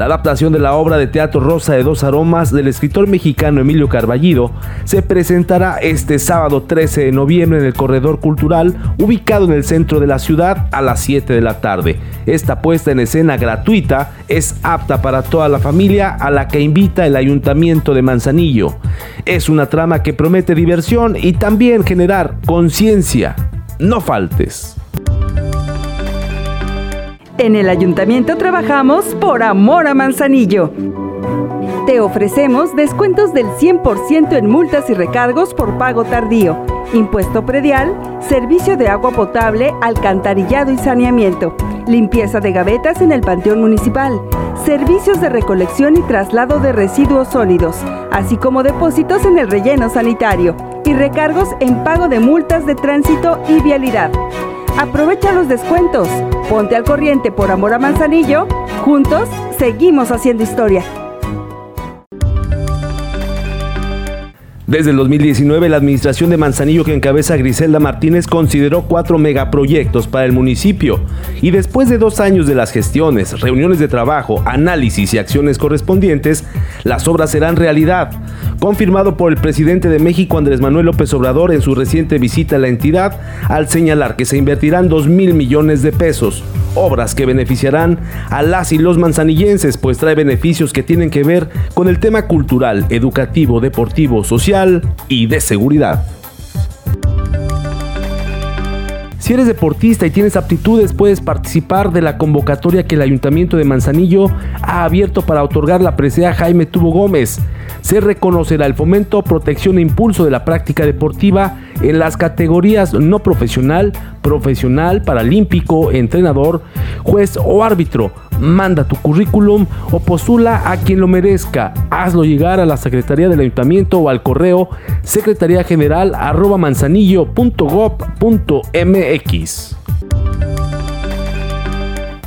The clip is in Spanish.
La adaptación de la obra de teatro Rosa de dos aromas del escritor mexicano Emilio Carballido se presentará este sábado 13 de noviembre en el Corredor Cultural, ubicado en el centro de la ciudad a las 7 de la tarde. Esta puesta en escena gratuita es apta para toda la familia a la que invita el Ayuntamiento de Manzanillo. Es una trama que promete diversión y también generar conciencia. No faltes. En el ayuntamiento trabajamos por amor a Manzanillo. Te ofrecemos descuentos del 100% en multas y recargos por pago tardío, impuesto predial, servicio de agua potable, alcantarillado y saneamiento, limpieza de gavetas en el Panteón Municipal, servicios de recolección y traslado de residuos sólidos, así como depósitos en el relleno sanitario y recargos en pago de multas de tránsito y vialidad. Aprovecha los descuentos. Ponte al corriente por amor a Manzanillo. Juntos seguimos haciendo historia. Desde el 2019, la administración de Manzanillo que encabeza Griselda Martínez consideró cuatro megaproyectos para el municipio y después de dos años de las gestiones, reuniones de trabajo, análisis y acciones correspondientes, las obras serán realidad confirmado por el presidente de México Andrés Manuel López Obrador en su reciente visita a la entidad, al señalar que se invertirán 2 mil millones de pesos, obras que beneficiarán a las y los manzanillenses, pues trae beneficios que tienen que ver con el tema cultural, educativo, deportivo, social y de seguridad. Si eres deportista y tienes aptitudes, puedes participar de la convocatoria que el Ayuntamiento de Manzanillo ha abierto para otorgar la presea Jaime Tubo Gómez se reconocerá el fomento, protección e impulso de la práctica deportiva en las categorías no profesional, profesional, paralímpico, entrenador, juez o árbitro. Manda tu currículum o postula a quien lo merezca. Hazlo llegar a la Secretaría del Ayuntamiento o al correo secretaría general manzanillo.gov.mx.